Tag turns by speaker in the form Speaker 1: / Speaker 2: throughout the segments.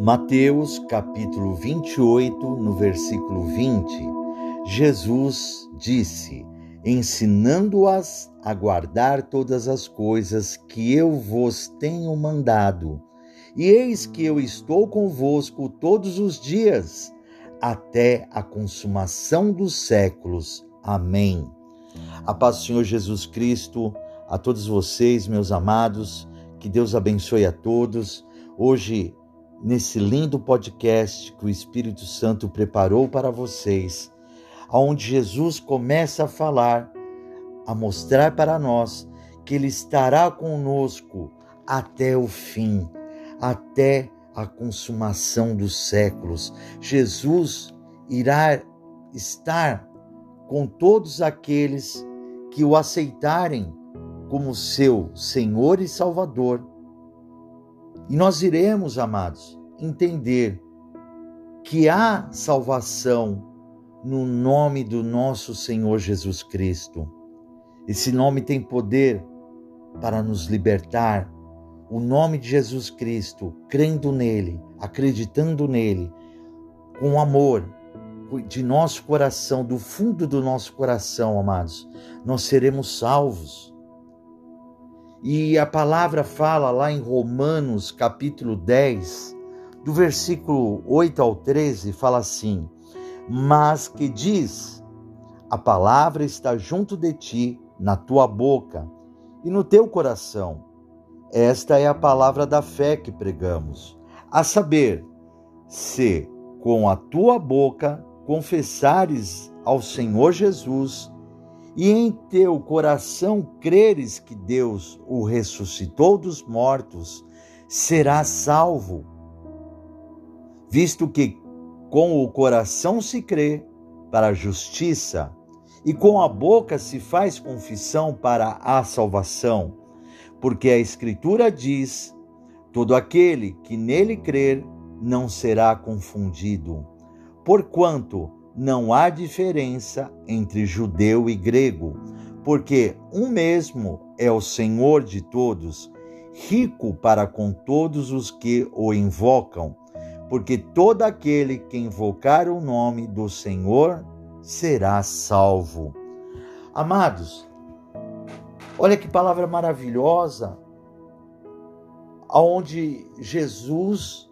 Speaker 1: Mateus capítulo 28, no versículo 20, Jesus disse, ensinando-as a guardar todas as coisas que eu vos tenho mandado. E eis que eu estou convosco todos os dias, até a consumação dos séculos. Amém. A paz do Senhor Jesus Cristo, a todos vocês, meus amados, que Deus abençoe a todos. Hoje nesse lindo podcast que o Espírito Santo preparou para vocês, onde Jesus começa a falar, a mostrar para nós que Ele estará conosco até o fim, até a consumação dos séculos. Jesus irá estar com todos aqueles que o aceitarem como seu Senhor e Salvador e nós iremos, amados, entender que há salvação no nome do nosso Senhor Jesus Cristo. Esse nome tem poder para nos libertar. O nome de Jesus Cristo, crendo nele, acreditando nele, com amor de nosso coração, do fundo do nosso coração, amados, nós seremos salvos. E a palavra fala lá em Romanos, capítulo 10, do versículo 8 ao 13, fala assim: Mas que diz: A palavra está junto de ti, na tua boca e no teu coração. Esta é a palavra da fé que pregamos. A saber, se com a tua boca confessares ao Senhor Jesus e em teu coração creres que Deus o ressuscitou dos mortos, serás salvo. Visto que com o coração se crê para a justiça e com a boca se faz confissão para a salvação, porque a Escritura diz: todo aquele que nele crer não será confundido. Porquanto não há diferença entre judeu e grego, porque um mesmo é o Senhor de todos, rico para com todos os que o invocam, porque todo aquele que invocar o nome do Senhor será salvo. Amados, olha que palavra maravilhosa, aonde Jesus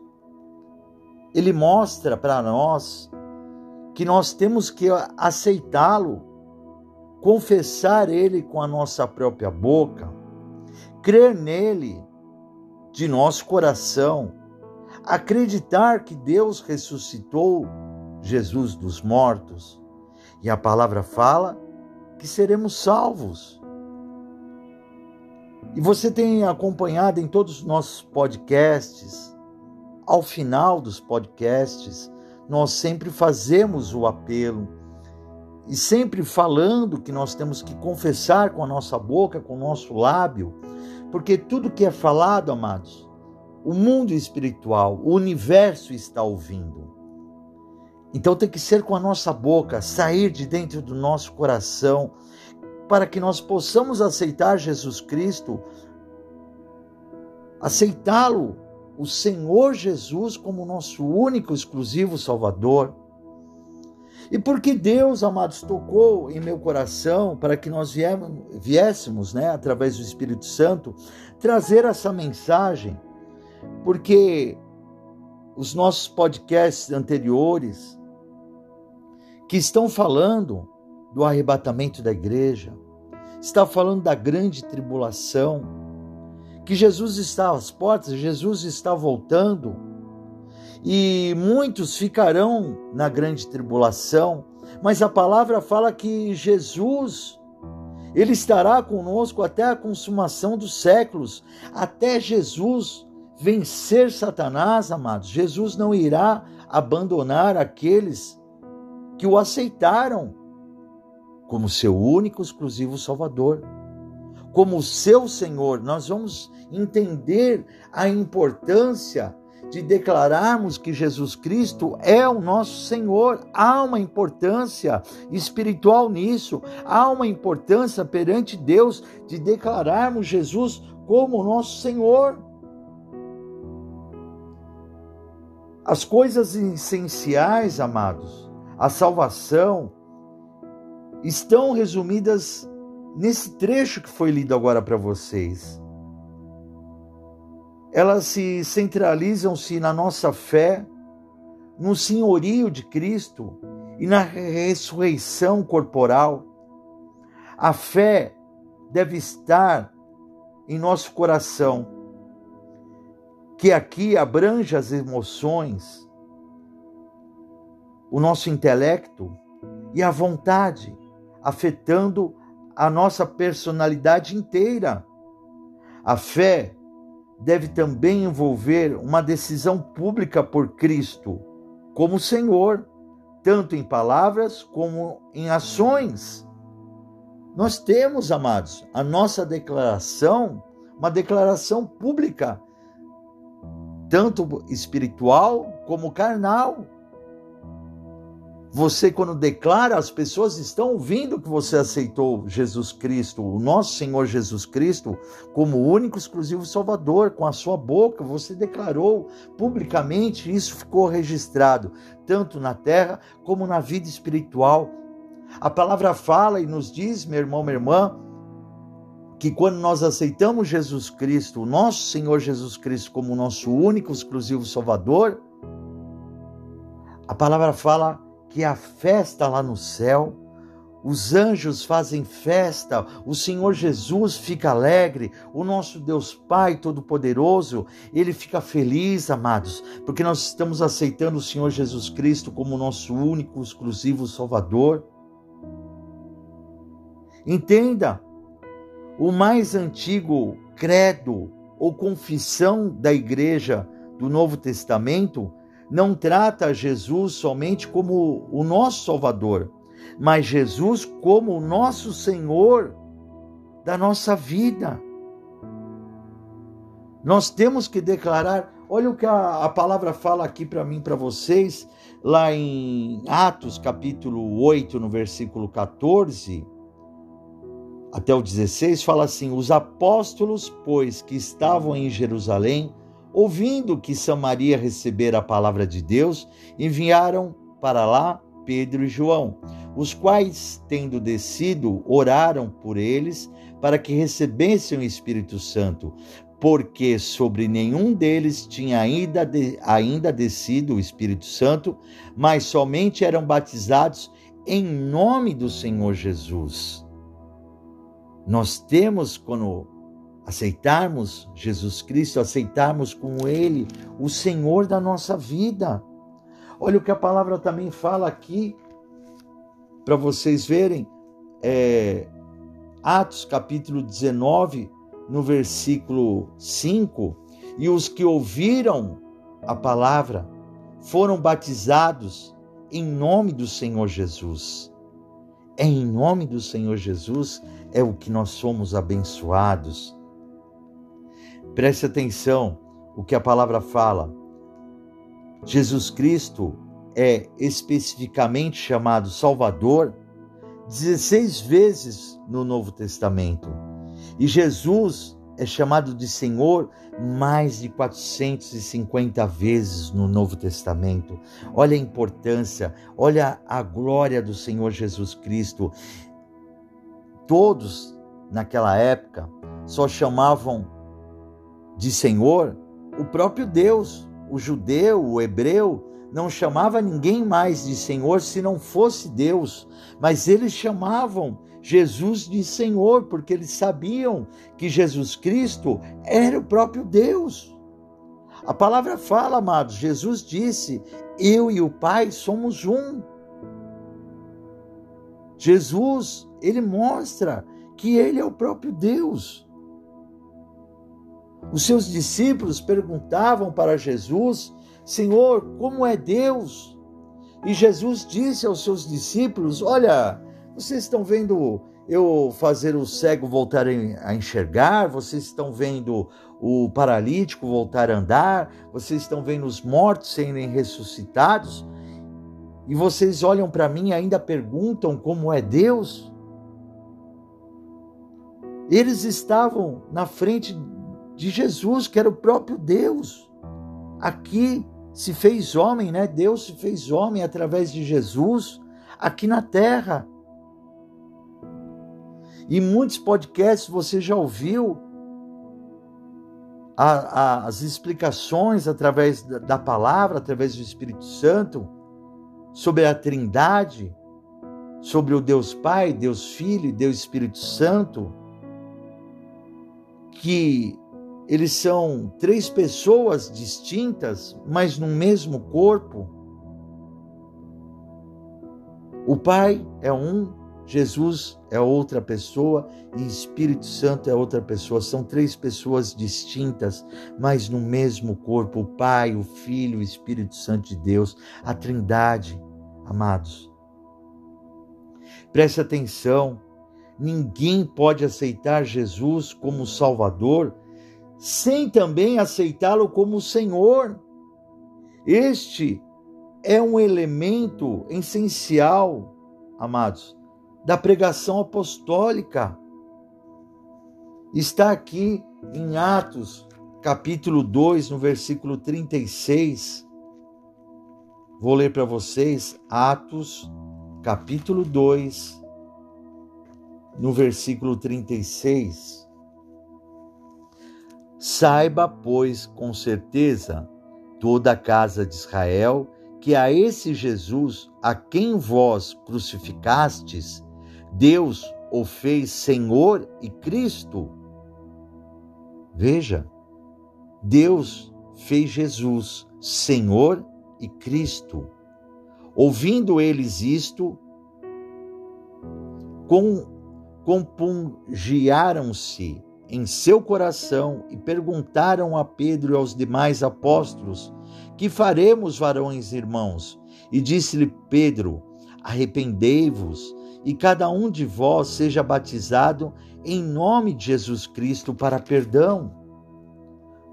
Speaker 1: ele mostra para nós que nós temos que aceitá-lo, confessar ele com a nossa própria boca, crer nele de nosso coração, acreditar que Deus ressuscitou Jesus dos mortos. E a palavra fala que seremos salvos. E você tem acompanhado em todos os nossos podcasts, ao final dos podcasts, nós sempre fazemos o apelo e sempre falando que nós temos que confessar com a nossa boca, com o nosso lábio, porque tudo que é falado, amados, o mundo espiritual, o universo está ouvindo. Então tem que ser com a nossa boca, sair de dentro do nosso coração, para que nós possamos aceitar Jesus Cristo, aceitá-lo o Senhor Jesus como nosso único exclusivo Salvador. E porque Deus, amados, tocou em meu coração para que nós viéssemos, né, através do Espírito Santo, trazer essa mensagem, porque os nossos podcasts anteriores, que estão falando do arrebatamento da igreja, está falando da grande tribulação, que Jesus está às portas, Jesus está voltando e muitos ficarão na grande tribulação, mas a palavra fala que Jesus ele estará conosco até a consumação dos séculos, até Jesus vencer Satanás, amados. Jesus não irá abandonar aqueles que o aceitaram como seu único exclusivo Salvador como seu Senhor, nós vamos entender a importância de declararmos que Jesus Cristo é o nosso Senhor. Há uma importância espiritual nisso, há uma importância perante Deus de declararmos Jesus como nosso Senhor. As coisas essenciais, amados, a salvação, estão resumidas nesse trecho que foi lido agora para vocês. Elas se centralizam-se na nossa fé, no senhorio de Cristo e na ressurreição corporal. A fé deve estar em nosso coração, que aqui abrange as emoções, o nosso intelecto e a vontade, afetando a nossa personalidade inteira. A fé deve também envolver uma decisão pública por Cristo como Senhor, tanto em palavras como em ações. Nós temos, amados, a nossa declaração, uma declaração pública, tanto espiritual como carnal. Você, quando declara, as pessoas estão ouvindo que você aceitou Jesus Cristo, o nosso Senhor Jesus Cristo, como único exclusivo Salvador. Com a sua boca, você declarou publicamente, isso ficou registrado, tanto na terra como na vida espiritual. A palavra fala e nos diz, meu irmão, minha irmã, que quando nós aceitamos Jesus Cristo, o nosso Senhor Jesus Cristo, como o nosso único exclusivo Salvador, a palavra fala que a festa lá no céu, os anjos fazem festa, o Senhor Jesus fica alegre, o nosso Deus Pai Todo-Poderoso, ele fica feliz, amados, porque nós estamos aceitando o Senhor Jesus Cristo como nosso único, exclusivo Salvador. Entenda, o mais antigo credo ou confissão da igreja do Novo Testamento não trata Jesus somente como o nosso Salvador, mas Jesus como o nosso Senhor da nossa vida. Nós temos que declarar, olha o que a, a palavra fala aqui para mim, para vocês, lá em Atos capítulo 8, no versículo 14 até o 16, fala assim: Os apóstolos, pois, que estavam em Jerusalém, ouvindo que Samaria recebera a palavra de Deus, enviaram para lá Pedro e João, os quais, tendo descido, oraram por eles para que recebessem o Espírito Santo, porque sobre nenhum deles tinha ainda, de, ainda descido o Espírito Santo, mas somente eram batizados em nome do Senhor Jesus. Nós temos, quando aceitarmos Jesus Cristo, aceitarmos como Ele, o Senhor da nossa vida. Olha o que a palavra também fala aqui, para vocês verem, é, Atos capítulo 19, no versículo 5, e os que ouviram a palavra foram batizados em nome do Senhor Jesus. É em nome do Senhor Jesus é o que nós somos abençoados. Preste atenção o que a palavra fala. Jesus Cristo é especificamente chamado Salvador 16 vezes no Novo Testamento. E Jesus é chamado de Senhor mais de 450 vezes no Novo Testamento. Olha a importância, olha a glória do Senhor Jesus Cristo. Todos naquela época só chamavam de Senhor, o próprio Deus, o judeu, o hebreu, não chamava ninguém mais de Senhor se não fosse Deus, mas eles chamavam Jesus de Senhor, porque eles sabiam que Jesus Cristo era o próprio Deus. A palavra fala, amados, Jesus disse: Eu e o Pai somos um. Jesus, ele mostra que ele é o próprio Deus. Os seus discípulos perguntavam para Jesus: Senhor, como é Deus? E Jesus disse aos seus discípulos: Olha, vocês estão vendo eu fazer o cego voltar a enxergar, vocês estão vendo o paralítico voltar a andar, vocês estão vendo os mortos serem ressuscitados, e vocês olham para mim e ainda perguntam como é Deus? Eles estavam na frente de Jesus, que era o próprio Deus, aqui se fez homem, né? Deus se fez homem através de Jesus aqui na terra. E muitos podcasts você já ouviu a, a, as explicações através da, da palavra, através do Espírito Santo, sobre a Trindade, sobre o Deus Pai, Deus Filho Deus Espírito Santo, que eles são três pessoas distintas, mas no mesmo corpo. O Pai é um, Jesus é outra pessoa e Espírito Santo é outra pessoa. São três pessoas distintas, mas no mesmo corpo: o Pai, o Filho, o Espírito Santo de Deus, a Trindade, amados. Preste atenção: ninguém pode aceitar Jesus como Salvador sem também aceitá-lo como Senhor. Este é um elemento essencial, amados, da pregação apostólica. Está aqui em Atos, capítulo 2, no versículo 36. Vou ler para vocês Atos, capítulo 2, no versículo 36. Saiba, pois, com certeza, toda a casa de Israel, que a esse Jesus, a quem vós crucificastes, Deus o fez Senhor e Cristo. Veja, Deus fez Jesus Senhor e Cristo. Ouvindo eles isto, compungiaram-se em seu coração e perguntaram a Pedro e aos demais apóstolos: Que faremos, varões irmãos? E disse-lhe Pedro: Arrependei-vos e cada um de vós seja batizado em nome de Jesus Cristo para perdão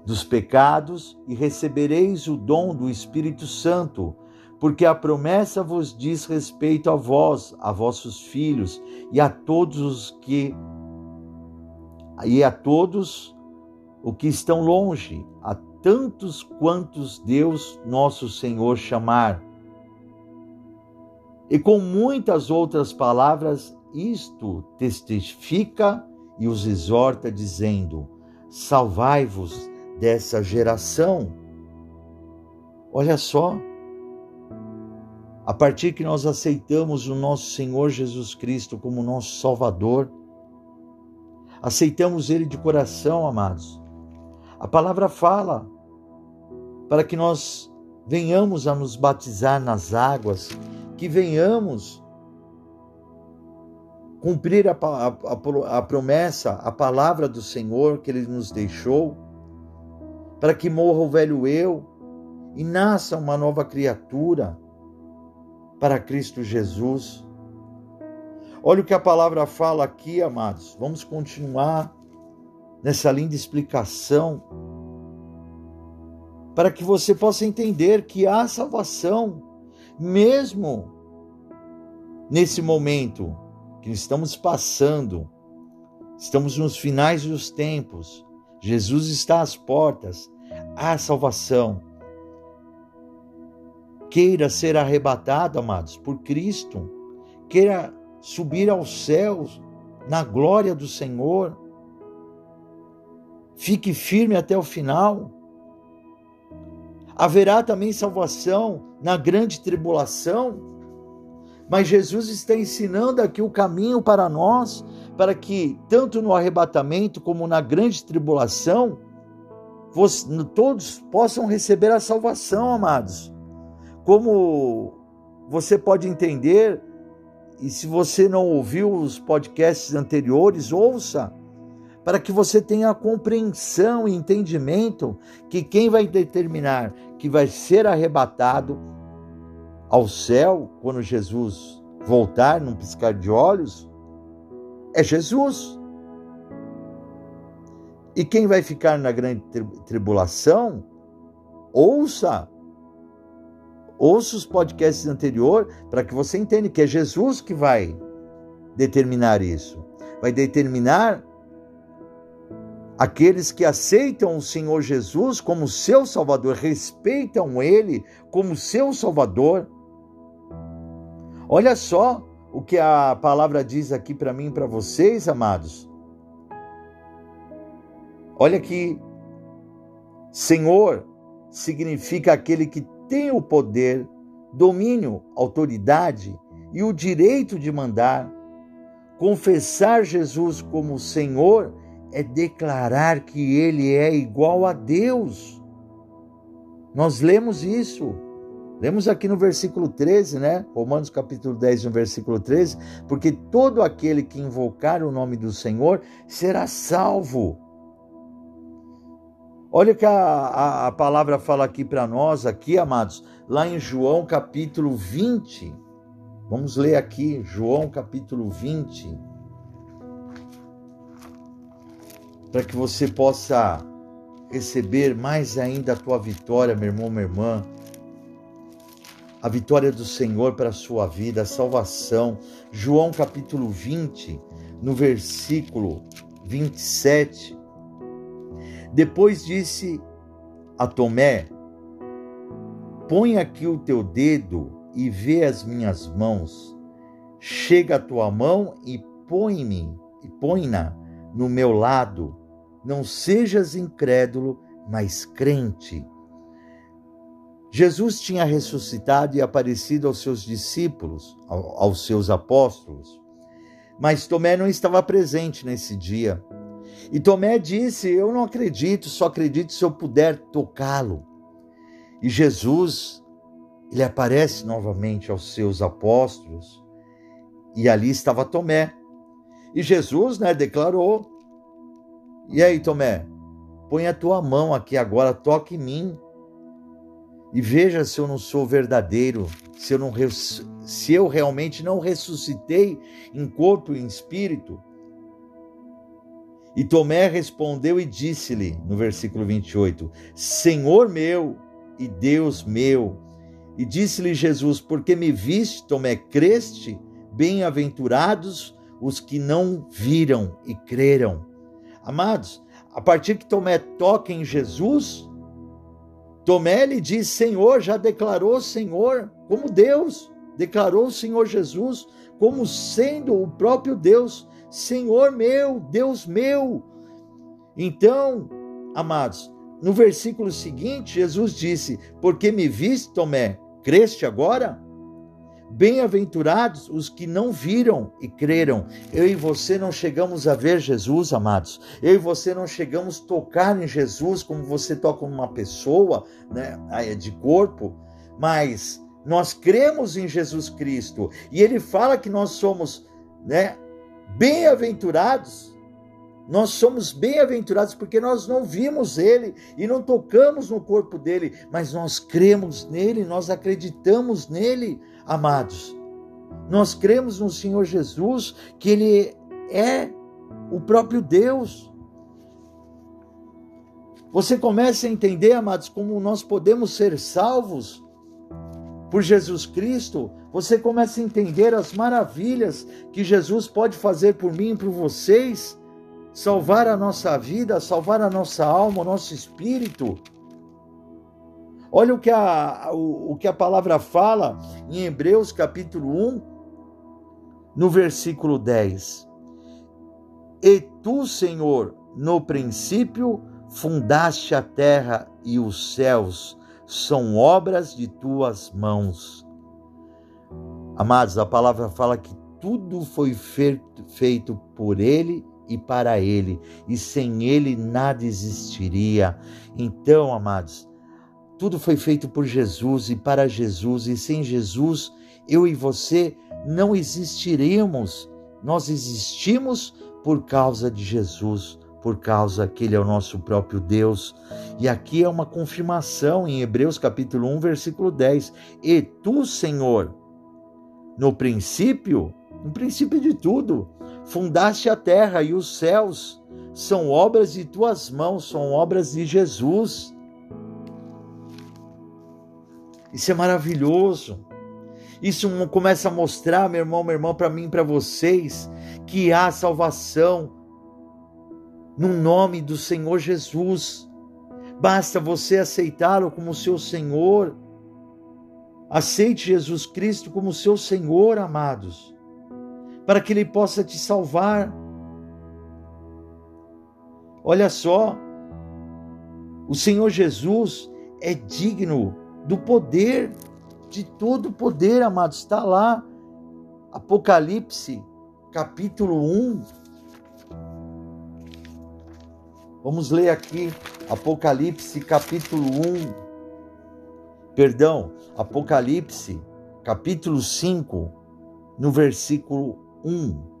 Speaker 1: dos pecados e recebereis o dom do Espírito Santo, porque a promessa vos diz respeito a vós, a vossos filhos e a todos os que e a todos o que estão longe, a tantos quantos Deus nosso Senhor chamar. E com muitas outras palavras, isto testifica e os exorta, dizendo: Salvai-vos dessa geração. Olha só, a partir que nós aceitamos o nosso Senhor Jesus Cristo como nosso Salvador, aceitamos Ele de coração, amados. A palavra fala para que nós venhamos a nos batizar nas águas que venhamos cumprir a, a, a, promessa, a palavra do Senhor que Ele nos deixou, para que morra o velho eu e nasça uma nova criatura para Cristo Jesus. Olha o que a palavra fala aqui, amados. Vamos continuar nessa linda explicação para que você possa entender que há salvação mesmo nesse momento que estamos passando, estamos nos finais dos tempos, Jesus está às portas, há salvação. Queira ser arrebatado, amados, por Cristo, queira subir aos céus na glória do Senhor. Fique firme até o final haverá também salvação na grande tribulação. Mas Jesus está ensinando aqui o caminho para nós, para que, tanto no arrebatamento como na grande tribulação, todos possam receber a salvação, amados. Como você pode entender, e se você não ouviu os podcasts anteriores, ouça para que você tenha compreensão e entendimento que quem vai determinar que vai ser arrebatado ao céu quando Jesus voltar num piscar de olhos é Jesus. E quem vai ficar na grande tribulação, ouça ouça os podcasts anteriores para que você entenda que é Jesus que vai determinar isso. Vai determinar Aqueles que aceitam o Senhor Jesus como seu Salvador, respeitam Ele como seu Salvador. Olha só o que a palavra diz aqui para mim e para vocês, amados. Olha que Senhor significa aquele que tem o poder, domínio, autoridade e o direito de mandar. Confessar Jesus como Senhor é declarar que ele é igual a Deus. Nós lemos isso. Lemos aqui no versículo 13, né? Romanos capítulo 10, no versículo 13, porque todo aquele que invocar o nome do Senhor será salvo. Olha o que a, a, a palavra fala aqui para nós, aqui, amados, lá em João capítulo 20. Vamos ler aqui, João capítulo 20. para que você possa receber mais ainda a tua vitória, meu irmão, minha irmã. A vitória do Senhor para a sua vida, a salvação. João capítulo 20, no versículo 27. Depois disse a Tomé: Põe aqui o teu dedo e vê as minhas mãos. Chega a tua mão e põe-me e põe-na no meu lado. Não sejas incrédulo, mas crente. Jesus tinha ressuscitado e aparecido aos seus discípulos, aos seus apóstolos. Mas Tomé não estava presente nesse dia. E Tomé disse: Eu não acredito, só acredito se eu puder tocá-lo. E Jesus, ele aparece novamente aos seus apóstolos, e ali estava Tomé. E Jesus, né, declarou: E aí, Tomé, põe a tua mão aqui agora, toque em mim. E veja se eu não sou verdadeiro, se eu, não, se eu realmente não ressuscitei em corpo e em espírito. E Tomé respondeu e disse-lhe, no versículo 28, Senhor meu e Deus meu. E disse-lhe Jesus: Porque me viste, Tomé, creste? Bem-aventurados os que não viram e creram. Amados, a partir que Tomé toca em Jesus, Tomé lhe diz: Senhor, já declarou Senhor como Deus, declarou o Senhor Jesus como sendo o próprio Deus, Senhor meu, Deus meu. Então, amados, no versículo seguinte, Jesus disse: Porque me viste, Tomé, creste agora? Bem-aventurados os que não viram e creram. Eu e você não chegamos a ver Jesus, amados. Eu e você não chegamos a tocar em Jesus como você toca uma pessoa, né, de corpo, mas nós cremos em Jesus Cristo e ele fala que nós somos, né, bem-aventurados. Nós somos bem-aventurados porque nós não vimos ele e não tocamos no corpo dele, mas nós cremos nele, nós acreditamos nele amados. Nós cremos no Senhor Jesus, que Ele é o próprio Deus. Você começa a entender, amados, como nós podemos ser salvos por Jesus Cristo. Você começa a entender as maravilhas que Jesus pode fazer por mim e por vocês, salvar a nossa vida, salvar a nossa alma, o nosso espírito. Olha o que a, o, o que a palavra fala em Hebreus capítulo 1, no versículo 10. E tu, Senhor, no princípio fundaste a terra e os céus, são obras de tuas mãos. Amados, a palavra fala que tudo foi feito, por ele e para ele, e sem ele nada existiria. Então, amados, tudo foi feito por Jesus e para Jesus, e sem Jesus, eu e você não existiríamos. Nós existimos por causa de Jesus, por causa que Ele é o nosso próprio Deus. E aqui é uma confirmação em Hebreus capítulo 1, versículo 10. E tu, Senhor, no princípio, no princípio de tudo, fundaste a terra e os céus, são obras de tuas mãos, são obras de Jesus. Isso é maravilhoso. Isso começa a mostrar, meu irmão, meu irmão, para mim, para vocês, que há salvação no nome do Senhor Jesus. Basta você aceitá-lo como seu Senhor. Aceite Jesus Cristo como seu Senhor, amados, para que Ele possa te salvar. Olha só, o Senhor Jesus é digno do poder, de todo poder, amados. Está lá, Apocalipse, capítulo 1. Vamos ler aqui, Apocalipse, capítulo 1. Perdão, Apocalipse, capítulo 5, no versículo 1.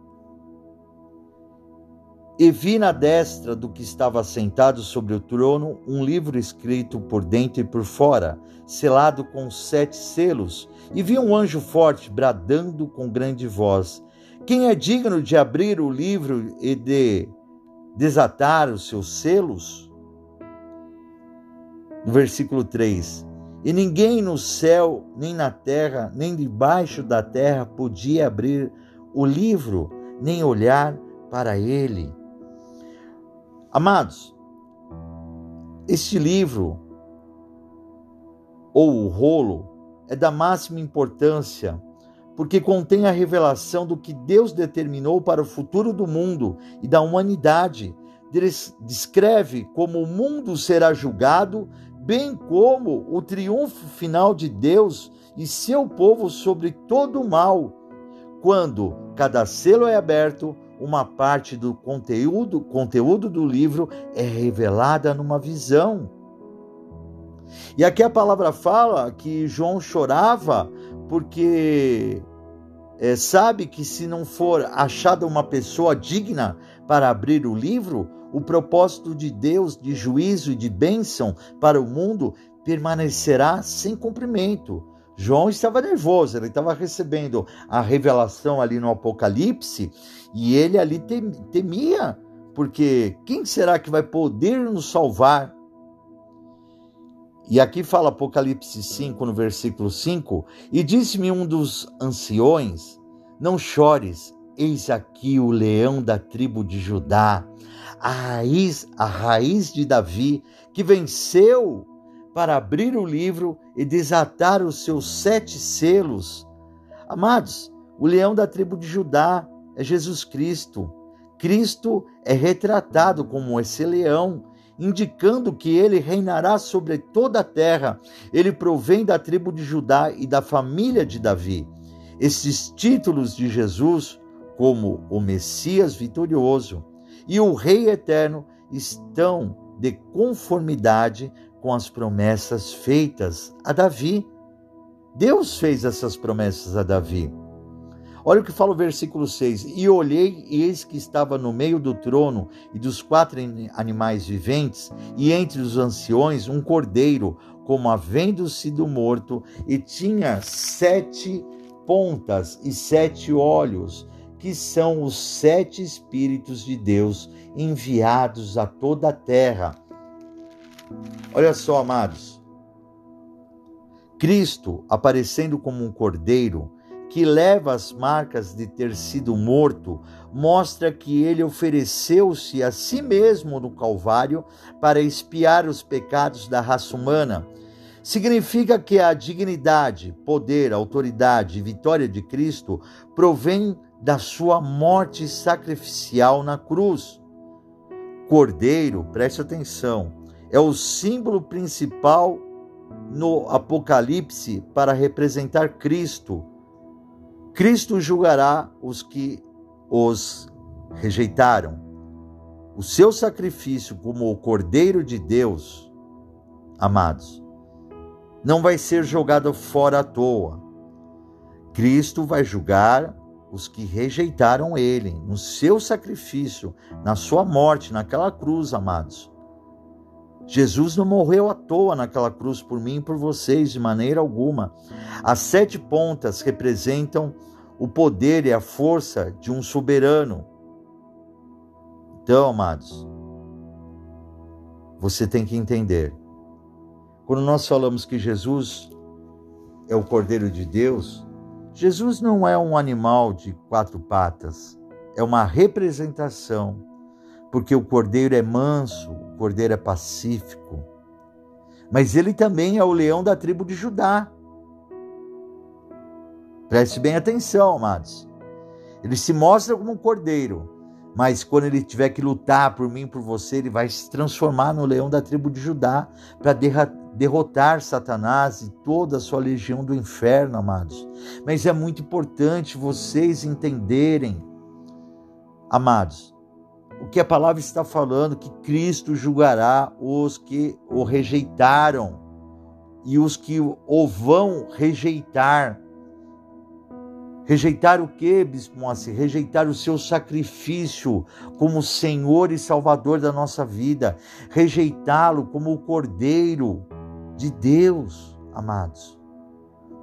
Speaker 1: E vi na destra do que estava sentado sobre o trono um livro escrito por dentro e por fora, selado com sete selos. E vi um anjo forte bradando com grande voz: Quem é digno de abrir o livro e de desatar os seus selos? No versículo 3: E ninguém no céu, nem na terra, nem debaixo da terra podia abrir o livro, nem olhar para ele. Amados, este livro, ou o rolo, é da máxima importância, porque contém a revelação do que Deus determinou para o futuro do mundo e da humanidade. Descreve como o mundo será julgado, bem como o triunfo final de Deus e seu povo sobre todo o mal. Quando cada selo é aberto, uma parte do conteúdo, conteúdo do livro é revelada numa visão. E aqui a palavra fala que João chorava porque é, sabe que se não for achada uma pessoa digna para abrir o livro, o propósito de Deus de juízo e de bênção para o mundo permanecerá sem cumprimento. João estava nervoso, ele estava recebendo a revelação ali no Apocalipse e ele ali temia, porque quem será que vai poder nos salvar? E aqui fala Apocalipse 5, no versículo 5: E disse-me um dos anciões: Não chores, eis aqui o leão da tribo de Judá, a raiz, a raiz de Davi, que venceu para abrir o livro e desatar os seus sete selos. Amados, o leão da tribo de Judá é Jesus Cristo. Cristo é retratado como esse leão, indicando que ele reinará sobre toda a terra. Ele provém da tribo de Judá e da família de Davi. Esses títulos de Jesus, como o Messias vitorioso e o Rei eterno, estão de conformidade com as promessas feitas a Davi. Deus fez essas promessas a Davi. Olha o que fala o versículo 6: E olhei, e eis que estava no meio do trono e dos quatro animais viventes, e entre os anciões um cordeiro, como havendo sido morto, e tinha sete pontas e sete olhos, que são os sete Espíritos de Deus enviados a toda a terra. Olha só, amados. Cristo aparecendo como um cordeiro que leva as marcas de ter sido morto, mostra que ele ofereceu-se a si mesmo no Calvário para expiar os pecados da raça humana. Significa que a dignidade, poder, autoridade e vitória de Cristo provém da sua morte sacrificial na cruz. Cordeiro, preste atenção, é o símbolo principal no Apocalipse para representar Cristo. Cristo julgará os que os rejeitaram. O seu sacrifício como o Cordeiro de Deus, amados, não vai ser jogado fora à toa. Cristo vai julgar os que rejeitaram ele no seu sacrifício, na sua morte, naquela cruz, amados. Jesus não morreu à toa naquela cruz por mim e por vocês, de maneira alguma. As sete pontas representam o poder e a força de um soberano. Então, amados, você tem que entender. Quando nós falamos que Jesus é o Cordeiro de Deus, Jesus não é um animal de quatro patas, é uma representação porque o cordeiro é manso, o cordeiro é pacífico. Mas ele também é o leão da tribo de Judá. Preste bem atenção, amados. Ele se mostra como um cordeiro, mas quando ele tiver que lutar por mim, por você, ele vai se transformar no leão da tribo de Judá para derrotar Satanás e toda a sua legião do inferno, amados. Mas é muito importante vocês entenderem, amados, o que a palavra está falando, que Cristo julgará os que o rejeitaram e os que o vão rejeitar. Rejeitar o que, Bispo Moacir? Rejeitar o seu sacrifício como Senhor e Salvador da nossa vida. Rejeitá-lo como o Cordeiro de Deus, amados.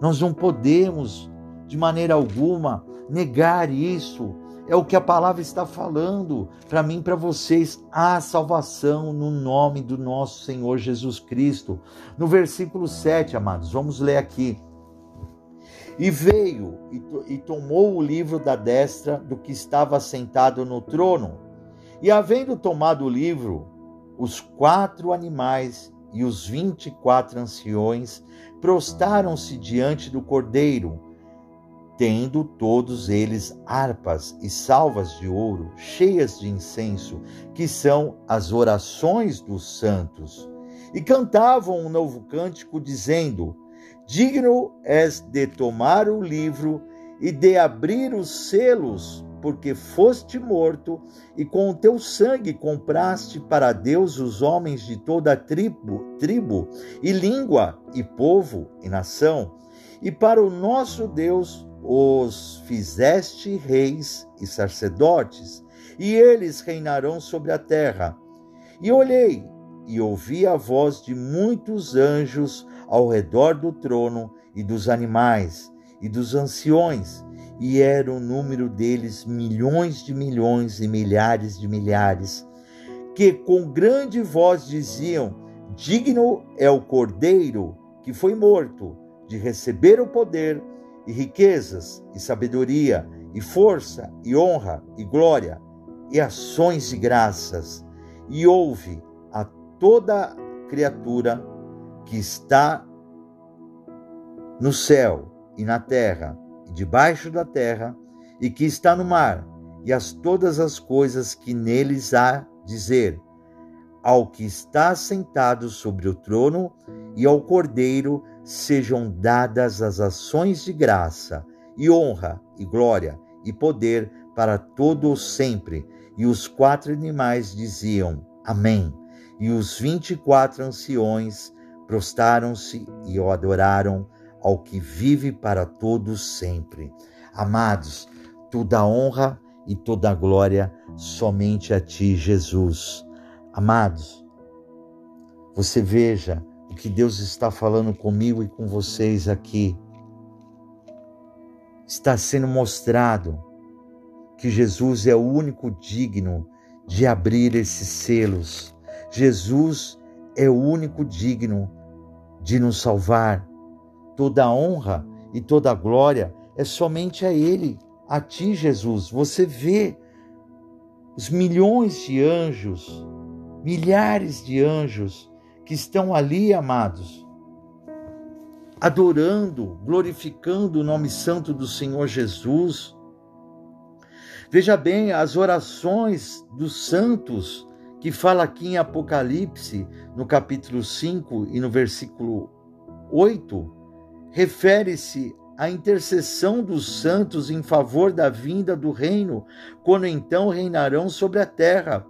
Speaker 1: Nós não podemos, de maneira alguma, negar isso é o que a palavra está falando para mim, para vocês. Há salvação no nome do nosso Senhor Jesus Cristo. No versículo 7, amados, vamos ler aqui. E veio e, e tomou o livro da destra do que estava sentado no trono. E havendo tomado o livro, os quatro animais e os vinte e quatro anciões prostaram-se diante do cordeiro tendo todos eles harpas e salvas de ouro cheias de incenso, que são as orações dos santos. E cantavam um novo cântico, dizendo: Digno és de tomar o livro e de abrir os selos, porque foste morto, e com o teu sangue compraste para Deus os homens de toda a tribo, tribo e língua, e povo e nação, e para o nosso Deus os fizeste reis e sacerdotes, e eles reinarão sobre a terra. E olhei e ouvi a voz de muitos anjos ao redor do trono e dos animais e dos anciões, e era o número deles milhões de milhões e milhares de milhares, que com grande voz diziam: Digno é o cordeiro que foi morto de receber o poder e riquezas, e sabedoria, e força, e honra, e glória, e ações de graças, e ouve a toda criatura que está no céu e na terra, e debaixo da terra, e que está no mar, e as todas as coisas que neles há dizer, ao que está sentado sobre o trono e ao Cordeiro sejam dadas as ações de graça, e honra, e glória, e poder para todo o sempre. E os quatro animais diziam: Amém. E os vinte e quatro anciões prostaram-se e o adoraram ao que vive para todos sempre. Amados, toda honra e toda glória somente a ti, Jesus. Amados, você veja o que Deus está falando comigo e com vocês aqui. Está sendo mostrado que Jesus é o único digno de abrir esses selos. Jesus é o único digno de nos salvar. Toda honra e toda glória é somente a Ele, a Ti, Jesus. Você vê os milhões de anjos, milhares de anjos que estão ali, amados, adorando, glorificando o nome santo do Senhor Jesus. Veja bem, as orações dos santos, que fala aqui em Apocalipse, no capítulo 5 e no versículo 8, refere-se à intercessão dos santos em favor da vinda do reino, quando então reinarão sobre a terra.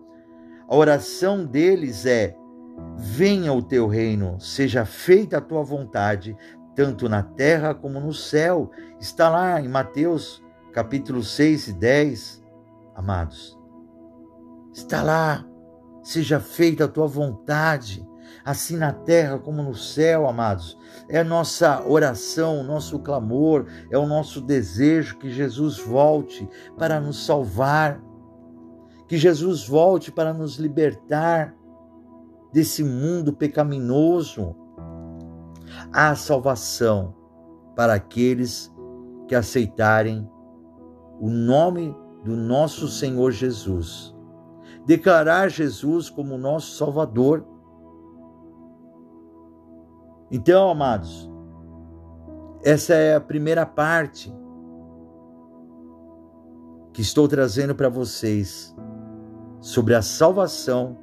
Speaker 1: A oração deles é: Venha o teu reino, seja feita a tua vontade, tanto na terra como no céu. Está lá em Mateus capítulo 6 e 10, amados. Está lá, seja feita a tua vontade, assim na terra como no céu, amados. É a nossa oração, o nosso clamor, é o nosso desejo que Jesus volte para nos salvar, que Jesus volte para nos libertar desse mundo pecaminoso. Há salvação para aqueles que aceitarem o nome do nosso Senhor Jesus, declarar Jesus como nosso Salvador. Então, amados, essa é a primeira parte que estou trazendo para vocês sobre a salvação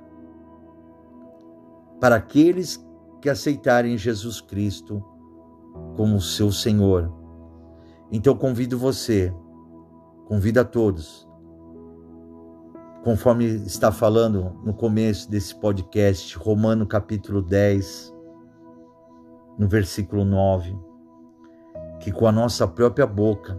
Speaker 1: para aqueles que aceitarem Jesus Cristo como seu Senhor. Então convido você, convido a todos, conforme está falando no começo desse podcast, Romano capítulo 10, no versículo 9, que com a nossa própria boca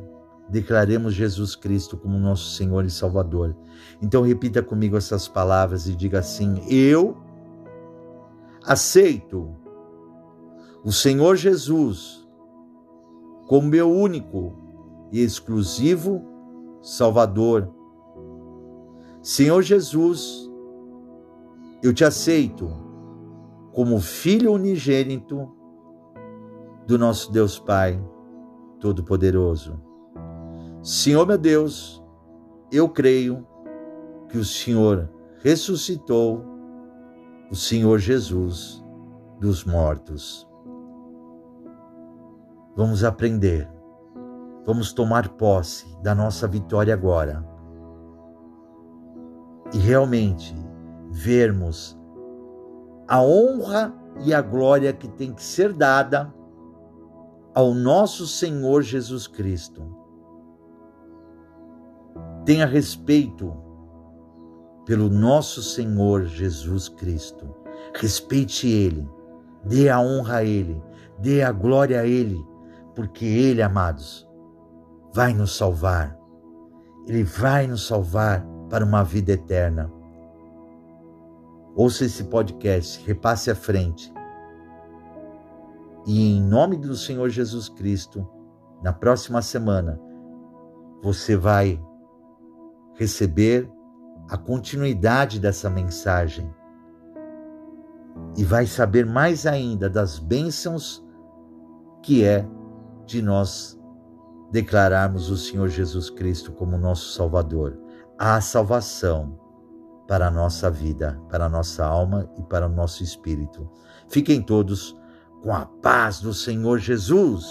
Speaker 1: declaremos Jesus Cristo como nosso Senhor e Salvador. Então repita comigo essas palavras e diga assim: Eu aceito o Senhor Jesus como meu único e exclusivo Salvador. Senhor Jesus, eu te aceito como filho unigênito do nosso Deus Pai Todo-Poderoso. Senhor meu Deus, eu creio que o Senhor ressuscitou o Senhor Jesus dos mortos. Vamos aprender, vamos tomar posse da nossa vitória agora e realmente vermos a honra e a glória que tem que ser dada ao nosso Senhor Jesus Cristo Tenha respeito pelo nosso Senhor Jesus Cristo. Respeite Ele, dê a honra a Ele, dê a glória a Ele, porque Ele, amados, vai nos salvar. Ele vai nos salvar para uma vida eterna. Ouça esse podcast, repasse à frente. E em nome do Senhor Jesus Cristo, na próxima semana, você vai receber a continuidade dessa mensagem e vai saber mais ainda das bênçãos que é de nós declararmos o Senhor Jesus Cristo como nosso Salvador. Há salvação para a nossa vida, para a nossa alma e para o nosso espírito. Fiquem todos com a paz do Senhor Jesus.